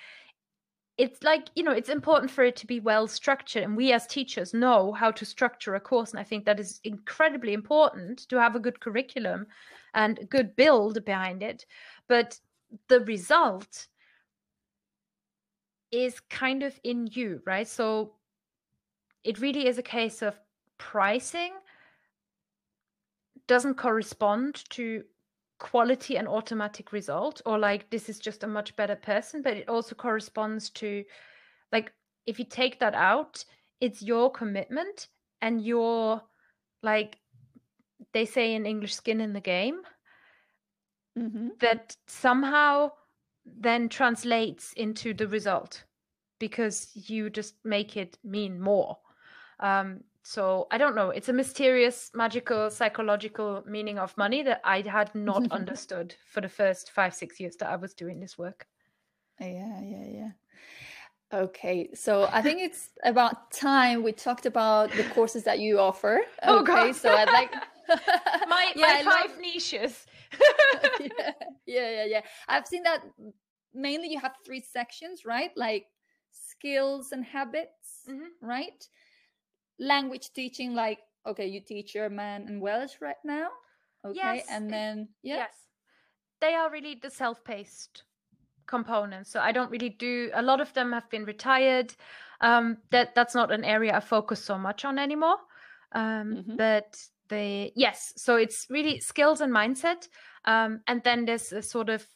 it's like you know it's important for it to be well structured and we as teachers know how to structure a course and i think that is incredibly important to have a good curriculum and a good build behind it. But the result is kind of in you right? So it really is a case of pricing doesn't correspond to quality and automatic result or like this is just a much better person but it also corresponds to like if you take that out it's your commitment and your like they say in english skin in the game mm-hmm. that somehow then translates into the result because you just make it mean more um, so I don't know. It's a mysterious, magical, psychological meaning of money that I had not understood for the first five, six years that I was doing this work. Yeah, yeah, yeah. Okay, so I think it's about time we talked about the courses that you offer. Okay, oh God. so I'd like my yeah, my five love... niches. yeah, yeah, yeah, yeah. I've seen that mainly you have three sections, right? Like skills and habits, mm-hmm. right? Language teaching like okay you teach german and welsh right now okay yes, and then yeah. yes. They are really the self-paced components so i don't really do a lot of them have been retired. Um that that's not an area i focus so much on anymore. Um mm-hmm. but the yes so it's really skills and mindset. Um and then there's a sort of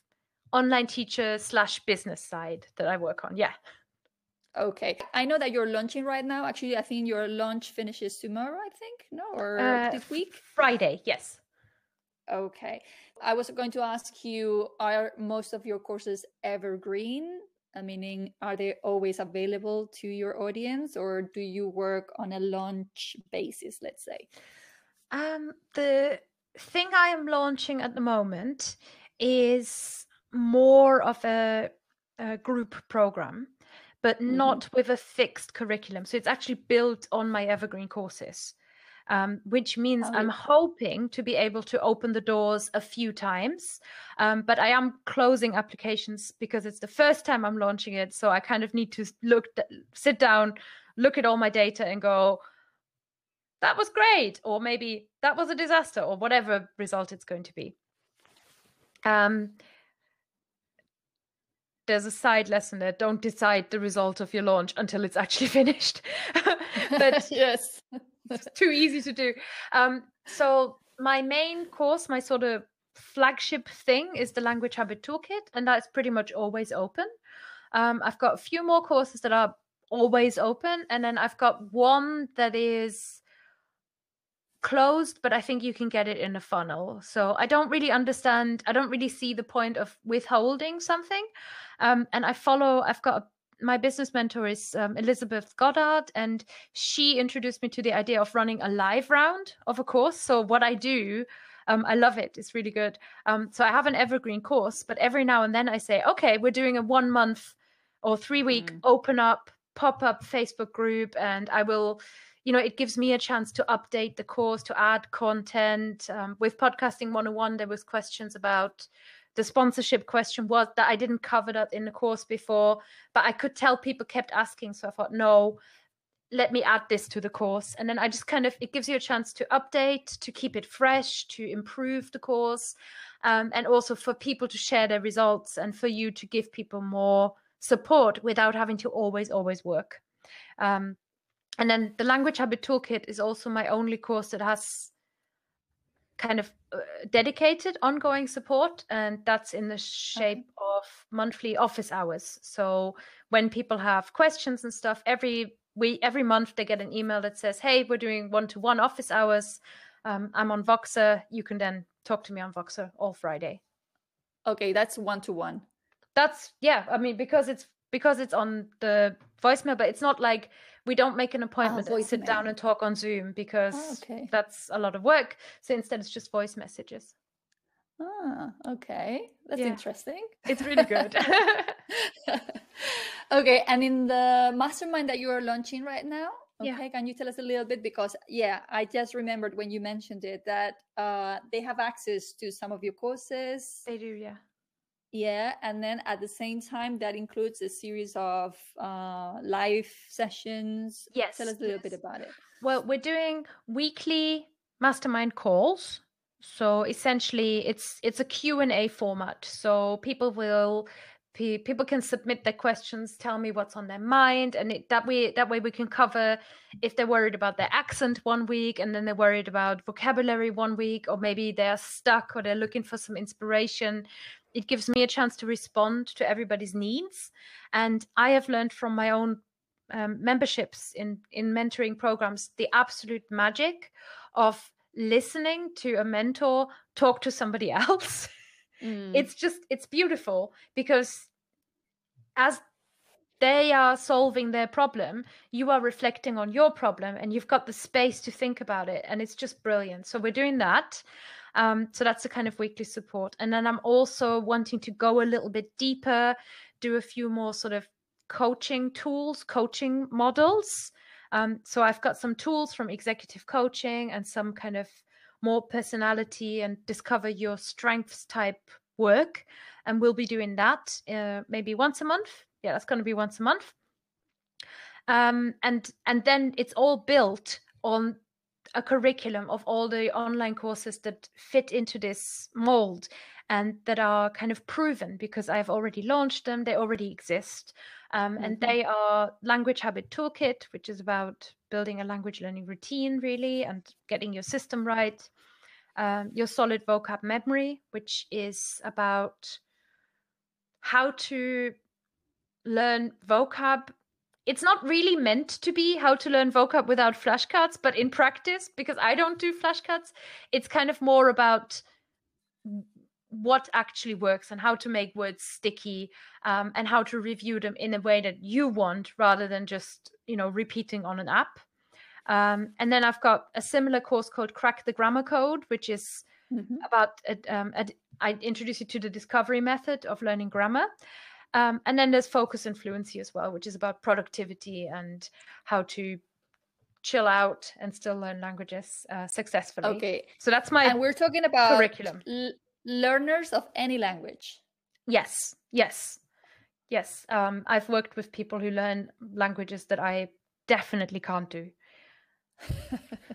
online teacher slash business side that i work on yeah Okay. I know that you're launching right now. Actually, I think your launch finishes tomorrow, I think. No, or uh, this week? Friday, yes. Okay. I was going to ask you are most of your courses evergreen? Meaning, are they always available to your audience or do you work on a launch basis, let's say? Um, the thing I am launching at the moment is more of a, a group program but mm-hmm. not with a fixed curriculum. So it's actually built on my evergreen courses. Um, which means oh. I'm hoping to be able to open the doors a few times. Um, but I am closing applications because it's the first time I'm launching it. So I kind of need to look, sit down, look at all my data and go, that was great. Or maybe that was a disaster or whatever result it's going to be. Um, there's a side lesson there don't decide the result of your launch until it's actually finished but yes it's too easy to do um, so my main course my sort of flagship thing is the language habit toolkit and that's pretty much always open um, i've got a few more courses that are always open and then i've got one that is closed, but I think you can get it in a funnel. So I don't really understand. I don't really see the point of withholding something. Um, and I follow. I've got a, my business mentor is um, Elizabeth Goddard, and she introduced me to the idea of running a live round of a course. So what I do. Um, I love it. It's really good. Um, so I have an evergreen course, but every now and then I say, okay, we're doing a one month or three week mm. open up pop up Facebook group, and I will you know it gives me a chance to update the course to add content um, with podcasting 101 there was questions about the sponsorship question was that i didn't cover that in the course before but i could tell people kept asking so i thought no let me add this to the course. And then i just kind of it gives you a chance to update to keep it fresh to improve the course um, and also for people to share their results and for you to give people more support without having to always always work. Um, and then the Language Habit Toolkit is also my only course that has kind of uh, dedicated ongoing support and that's in the shape okay. of monthly office hours. So when people have questions and stuff every we every month they get an email that says hey we're doing one-to-one office hours. Um, i'm on voxer. You can then talk to me on voxer all friday. Okay that's one-to-one. That's yeah i mean because it's because it's on the voicemail but it's not like we don't make an appointment oh, and sit down and talk on Zoom because oh, okay. that's a lot of work. So instead, it's just voice messages. Ah, okay. That's yeah. interesting. It's really good. okay. And in the mastermind that you are launching right now, okay, yeah. can you tell us a little bit? Because, yeah, I just remembered when you mentioned it that uh, they have access to some of your courses. They do, yeah yeah and then at the same time that includes a series of uh, live sessions. Yes tell us a little yes. bit about it. Well we're doing weekly mastermind calls. So essentially it's it's a q&a format. So people will people can submit their questions tell me what's on their mind and it, that way that way we can cover if they're worried about their accent one week and then they're worried about vocabulary one week or maybe they're stuck or they're looking for some inspiration it gives me a chance to respond to everybody's needs. And i have learned from my own um, memberships in in mentoring programs the absolute magic of listening to a mentor talk to somebody else. Mm. it's just it's beautiful because as they are solving their problem you are reflecting on your problem and you've got the space to think about it and it's just brilliant. So we're doing that um, so that's the kind of weekly support. And then I'm also wanting to go a little bit deeper, do a few more sort of coaching tools, coaching models. Um, so I've got some tools from executive coaching and some kind of more personality and discover your strengths type work. And we'll be doing that uh, maybe once a month. Yeah, that's going to be once a month. Um, and and then it's all built on a curriculum of all the online courses that fit into this mold and that are kind of proven because I've already launched them, they already exist. Um, mm-hmm. And they are Language Habit Toolkit, which is about building a language learning routine, really, and getting your system right. Um, your solid vocab memory, which is about how to learn vocab it's not really meant to be how to learn vocab without flashcards, but in practice, because I don't do flashcards, it's kind of more about what actually works and how to make words sticky um, and how to review them in a way that you want rather than just you know repeating on an app um, and then i've got a similar course called crack the grammar code which is mm-hmm. about a, um, a, I introduce you to the discovery method of learning grammar um, and then there's focus and fluency as well, which is about productivity and how to chill out and still learn languages uh, successfully. Okay. So that's my and we're talking about curriculum. L- learners of any language. Yes. Yes. Yes. Um, I've worked with people who learn languages that I definitely can't do.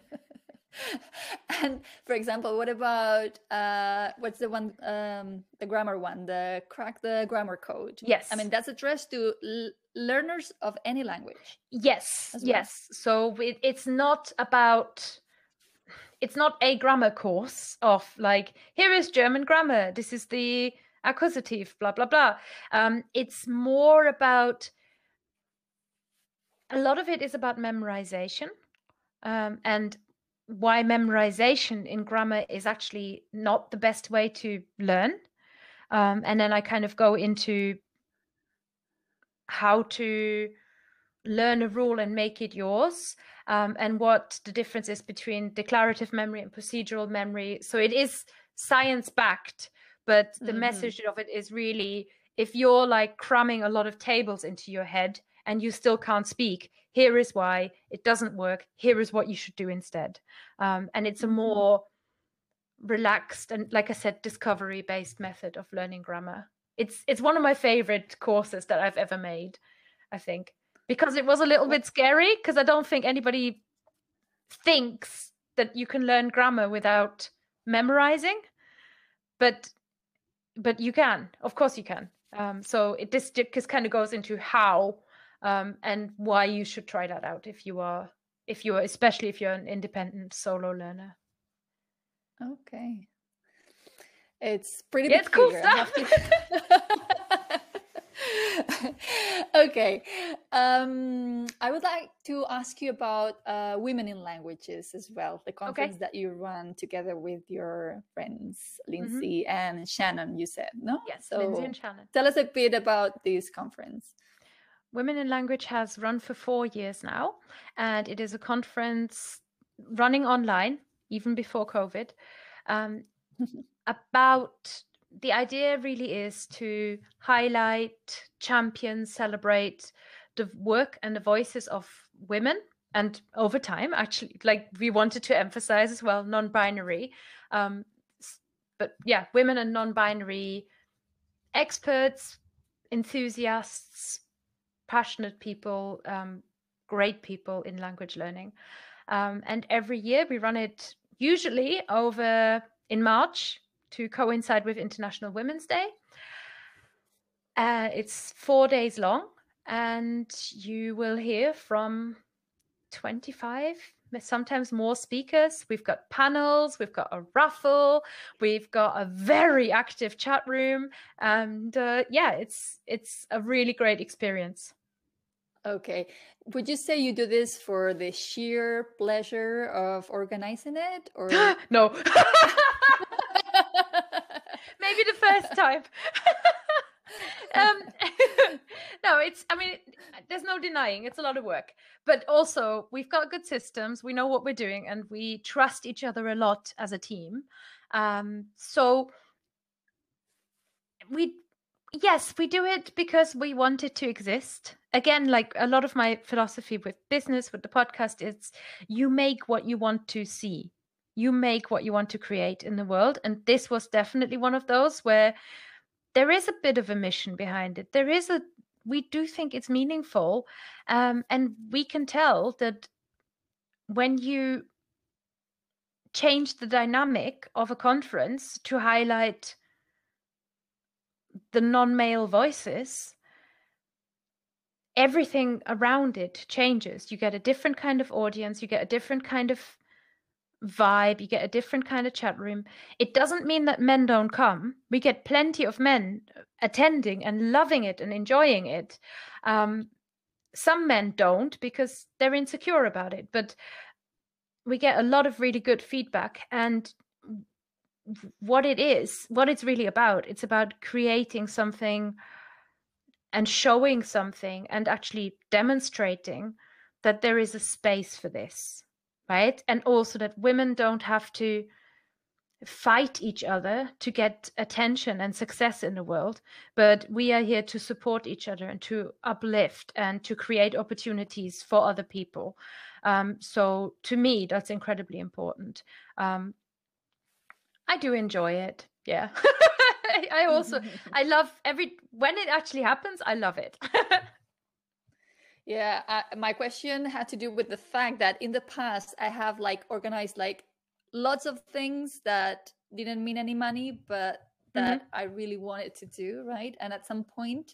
and for example, what about uh, what's the one, um, the grammar one, the crack the grammar code? Yes. I mean, that's addressed to l- learners of any language. Yes. Well. Yes. So it, it's not about it's not a grammar course of like here is German grammar. This is the accusative, blah blah blah. Um, it's more about a lot of it is about memorization. Um, and why memorization in grammar is actually not the best way to learn. Um, and then I kind of go into how to learn a rule and make it yours, um, and what the difference is between declarative memory and procedural memory. So it is science backed, but the mm-hmm. message of it is really if you're like cramming a lot of tables into your head and you still can't speak, here is why it doesn't work here is what you should do instead. Um, and it's a mm-hmm. more relaxed and like i said discovery based method of learning grammar. It's it's one of my favorite courses that i've ever made i think because it was a little bit scary because i don't think anybody thinks that you can learn grammar without memorizing but but you can. Of course you can. Um, so it this just kind of goes into how um, and why you should try that out if you are if you are especially if you're an independent solo learner. Okay. It's pretty yeah, it's cool stuff. okay. Um, I would like to ask you about uh, Women in Languages as well, the conference okay. that you run together with your friends, mm-hmm. Lindsay mm-hmm. and Shannon, you said, no? Yes, so Lindsay and Shannon. Tell us a bit about this conference. Women in Language has run for four years now, and it is a conference running online, even before COVID, um, about the idea really is to highlight, champion, celebrate the work and the voices of women. And over time, actually, like we wanted to emphasize as well, non binary. Um, but yeah, women and non binary experts, enthusiasts, passionate people, um, great people in language learning. Um, and every year we run it usually over in March to coincide with International Women's Day. Uh, it's four days long, and you will hear from 25, sometimes more speakers. We've got panels, we've got a raffle, we've got a very active chat room, and uh, yeah, it's it's a really great experience. Okay. Would you say you do this for the sheer pleasure of organizing it or no? Maybe the first time. um, no, it's, I mean, there's no denying it's a lot of work. But also, we've got good systems. We know what we're doing and we trust each other a lot as a team. Um, so, we, yes, we do it because we want it to exist. Again, like a lot of my philosophy with business, with the podcast, it's you make what you want to see you make what you want to create in the world and this was definitely one of those where there is a bit of a mission behind it there is a we do think it's meaningful um, and we can tell that when you change the dynamic of a conference to highlight the non-male voices everything around it changes you get a different kind of audience you get a different kind of vibe, you get a different kind of chat room. It doesn't mean that men don't come. We get plenty of men attending and loving it and enjoying it. Um, some men don't because they're insecure about it, but we get a lot of really good feedback. And what it is, what it's really about, it's about creating something and showing something and actually demonstrating that there is a space for this right? And also that women don't have to fight each other to get attention and success in the world, but we are here to support each other and to uplift and to create opportunities for other people. Um, so to me, that's incredibly important. Um, I do enjoy it. Yeah. I also I love every when it actually happens, I love it. Yeah, uh, my question had to do with the fact that in the past I have like organized like lots of things that didn't mean any money, but that mm-hmm. I really wanted to do, right? And at some point,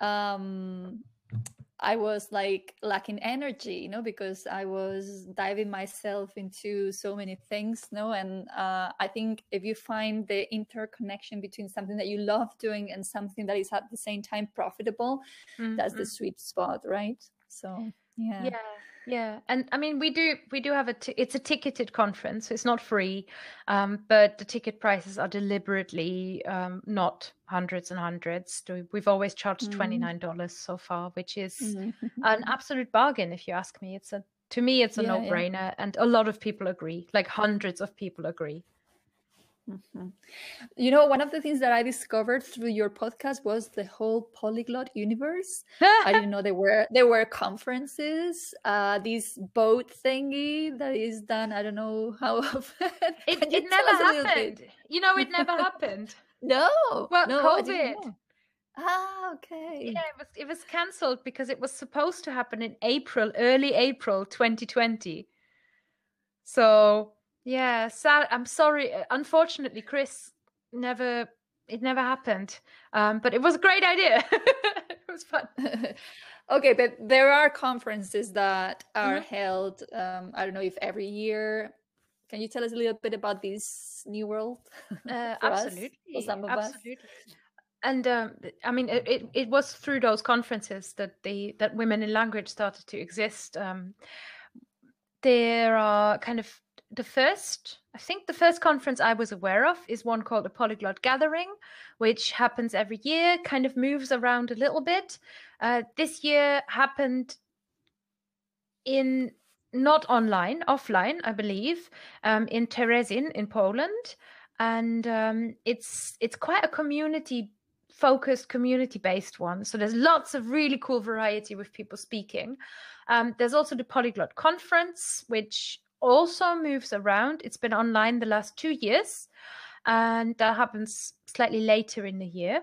um, I was like lacking energy, you know, because I was diving myself into so many things, you know. And uh, I think if you find the interconnection between something that you love doing and something that is at the same time profitable, mm-hmm. that's the mm-hmm. sweet spot, right? So yeah, yeah, yeah. And I mean, we do we do have a t- it's a ticketed conference, so it's not free, um, but the ticket prices are deliberately um, not hundreds and hundreds. We've always charged twenty nine dollars mm. so far, which is mm. an absolute bargain, if you ask me. It's a to me, it's a yeah, no brainer, yeah. and a lot of people agree. Like hundreds of people agree. Mm-hmm. You know, one of the things that I discovered through your podcast was the whole polyglot universe. I didn't know there were there were conferences. Uh, this boat thingy that is done. I don't know how often. It, it never happened. You know, it never happened. No. Well, no, COVID. Ah, okay. Yeah, it was it was cancelled because it was supposed to happen in April, early April 2020. So yeah, sad. I'm sorry. Uh, unfortunately, Chris never. It never happened. Um, but it was a great idea. it was fun. Okay, but there are conferences that are mm-hmm. held. Um, I don't know if every year. Can you tell us a little bit about this new world? Uh, absolutely, us, absolutely. Us? And um, I mean, it, it, it, was through those conferences that the that women in language started to exist. Um, there are kind of the first i think the first conference i was aware of is one called the polyglot gathering which happens every year kind of moves around a little bit. Uh, this year happened in not online offline i believe um, in Teresin in poland. And um, it's it's quite a community focused community based one. So there's lots of really cool variety with people speaking. Um, there's also the polyglot conference which also moves around. It's been online the last two years, and that happens slightly later in the year.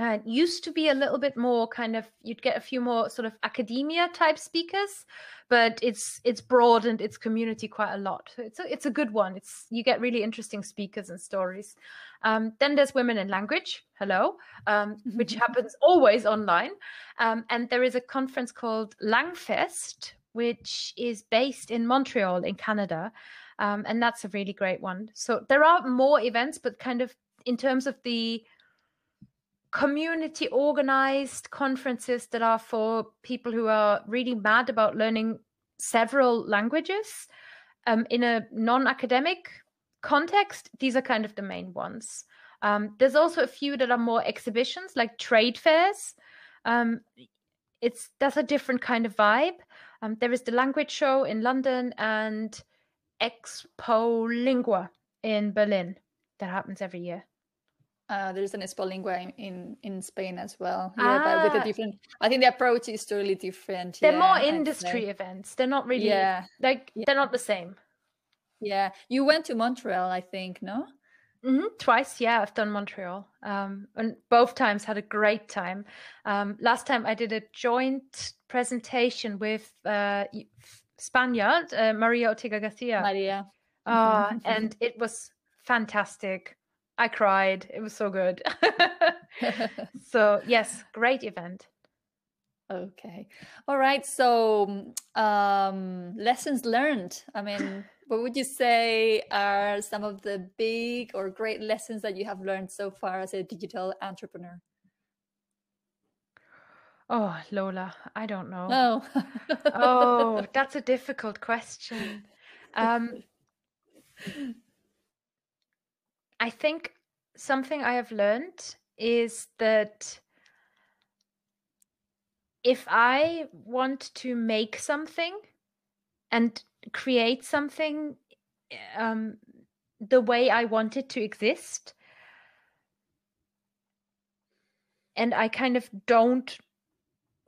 Uh, it used to be a little bit more kind of you'd get a few more sort of academia type speakers, but it's it's broadened its community quite a lot. So it's a, it's a good one. It's you get really interesting speakers and stories. Um, then there's Women in Language, hello, um, which happens always online, um, and there is a conference called Langfest, which is based in Montreal in Canada. Um, and that's a really great one. So there are more events, but kind of in terms of the community organized conferences that are for people who are really mad about learning several languages um, in a non academic context, these are kind of the main ones. Um, there's also a few that are more exhibitions, like trade fairs. Um, it's that's a different kind of vibe. Um, there is the language show in London and Expo Lingua in Berlin that happens every year. Uh, there's an Expo Lingua in, in, in Spain as well. Yeah, ah. but with a ah. different. I think the approach is totally different. They're yeah, more industry events. They're not really. Yeah. Like yeah. they're not the same. Yeah, you went to Montreal, I think, no? Mm-hmm. Twice, yeah, I've done Montreal, um, and both times had a great time. Um, last time I did a joint presentation with uh, Spaniard uh, Maria Ortega Garcia. Maria, uh, and it was fantastic. I cried. It was so good. so yes, great event. Okay, all right. So um, lessons learned. I mean what would you say are some of the big or great lessons that you have learned so far as a digital entrepreneur? Oh, Lola, I don't know. No. oh, that's a difficult question. Um, I think something I have learned is that if I want to make something and create something um, the way I want it to exist. And I kind of don't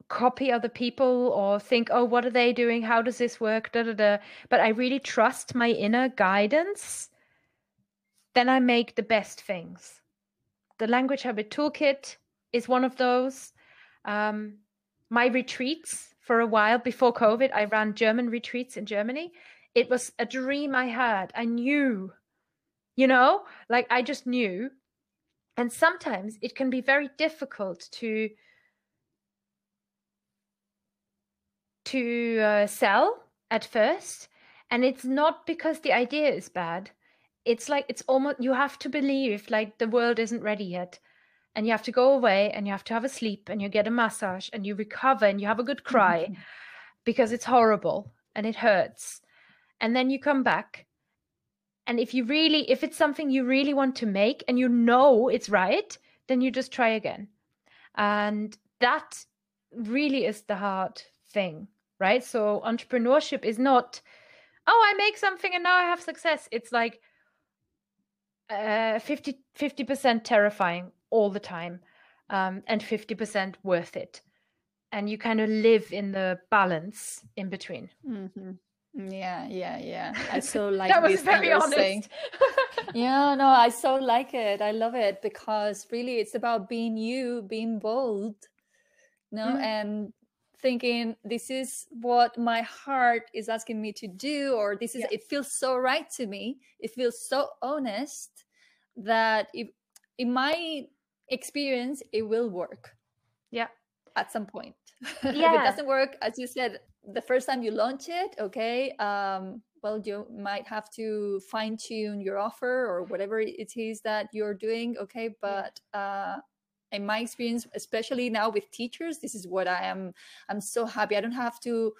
copy other people or think, oh, what are they doing? How does this work? Da, da, da. But I really trust my inner guidance. Then I make the best things. The Language Habit Toolkit is one of those. Um, my retreats for a while before COVID. I ran German retreats in Germany. It was a dream I had. I knew, you know, like I just knew. And sometimes it can be very difficult to to uh, sell at first and it's not because the idea is bad it's like it's almost you have to believe like the world isn't ready yet and you have to go away and you have to have a sleep and you get a massage and you recover and you have a good cry mm-hmm. because it's horrible and it hurts. And then you come back and if you really if it's something you really want to make and you know it's right then you just try again. And that really is the hard thing right? So entrepreneurship is not oh i make something and now i have success. It's like uh, 50 50% terrifying all the time um, and 50% worth it and you kind of live in the balance in between mm-hmm. yeah yeah yeah i so like that was very honest yeah no i so like it i love it because really it's about being you being bold you know mm-hmm. and thinking this is what my heart is asking me to do or this is yeah. it feels so right to me it feels so honest that it, it might experience, it will work. Yeah. at some point. Yeah. if it doesn't work, as you said, the first time you launch it, okay, um, well, you might have to fine tune your offer or whatever it is that you're doing, okay. But uh, in my experience, especially now with teachers, this is what I am. I'm so happy. I don't have to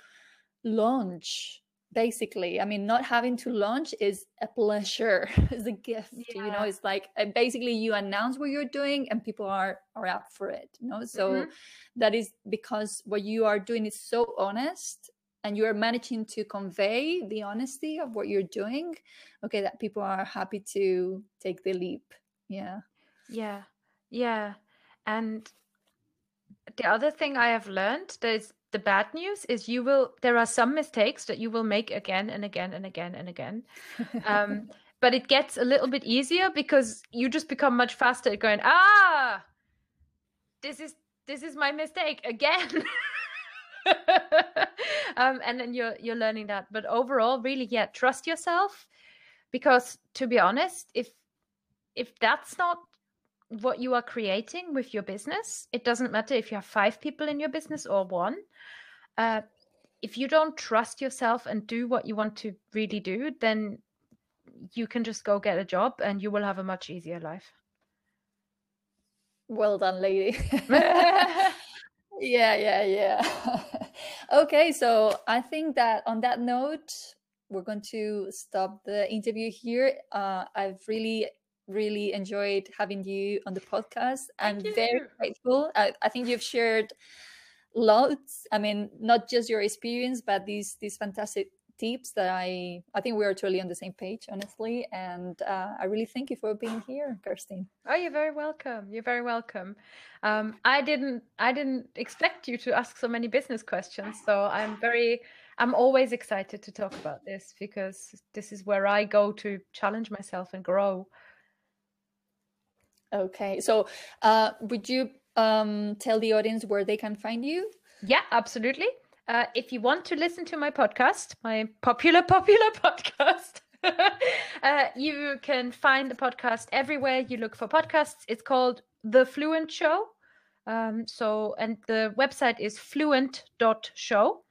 launch basically i mean not having to launch is a pleasure is a gift yeah. you know it's like uh, basically you announce what you're doing and people are are up for it you know so mm-hmm. that is because what you are doing is so honest and you're managing to convey the honesty of what you're doing okay that people are happy to take the leap yeah yeah yeah and the other thing i have learned is the bad news is you will there are some mistakes that you will make again and again and again and again. Um, but it gets a little bit easier because you just become much faster at going ah this is this is my mistake again. Um, and then you're you're learning that. But overall really yeah trust yourself because to be honest if if that's not what you are creating with your business. It doesn't matter if you have five people in your business or one. Uh, if you don't trust yourself and do what you want to really do, then you can just go get a job and you will have a much easier life. Well done, lady. yeah, yeah, yeah. okay, so I think that on that note, we're going to stop the interview here. Uh, I've really really enjoyed having you on the podcast. I'm very grateful. I, I, think you've shared lots. I mean, not just your experience, but these these fantastic tips that I I think we are totally on the same page, honestly. And uh, I really thank you for being here, Kerstin. Oh, you're very welcome. You're very welcome. Um, I didn't I didn't expect you to ask so many business questions, so I'm very I'm always excited to talk about this because this is where I go to challenge myself and grow. Okay. So, uh, would you um, tell the audience where they can find you? Yeah, absolutely. Uh, if you want to listen to my podcast, my popular, popular podcast, uh, you can find the podcast everywhere you look for podcasts. It's called The Fluent Show. Um, so, and the website is fluent.show.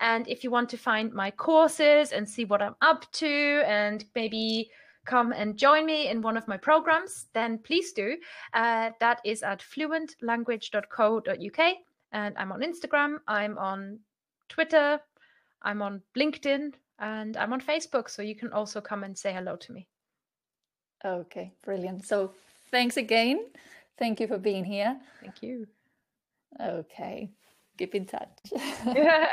And if you want to find my courses and see what I'm up to and maybe come and join me in one of my programs, then please do. Uh, that is at fluentlanguage.co.uk. And I'm on Instagram, I'm on Twitter, I'm on LinkedIn, and I'm on Facebook. So you can also come and say hello to me. Okay, brilliant. So thanks again. Thank you for being here. Thank you. Okay, keep in touch.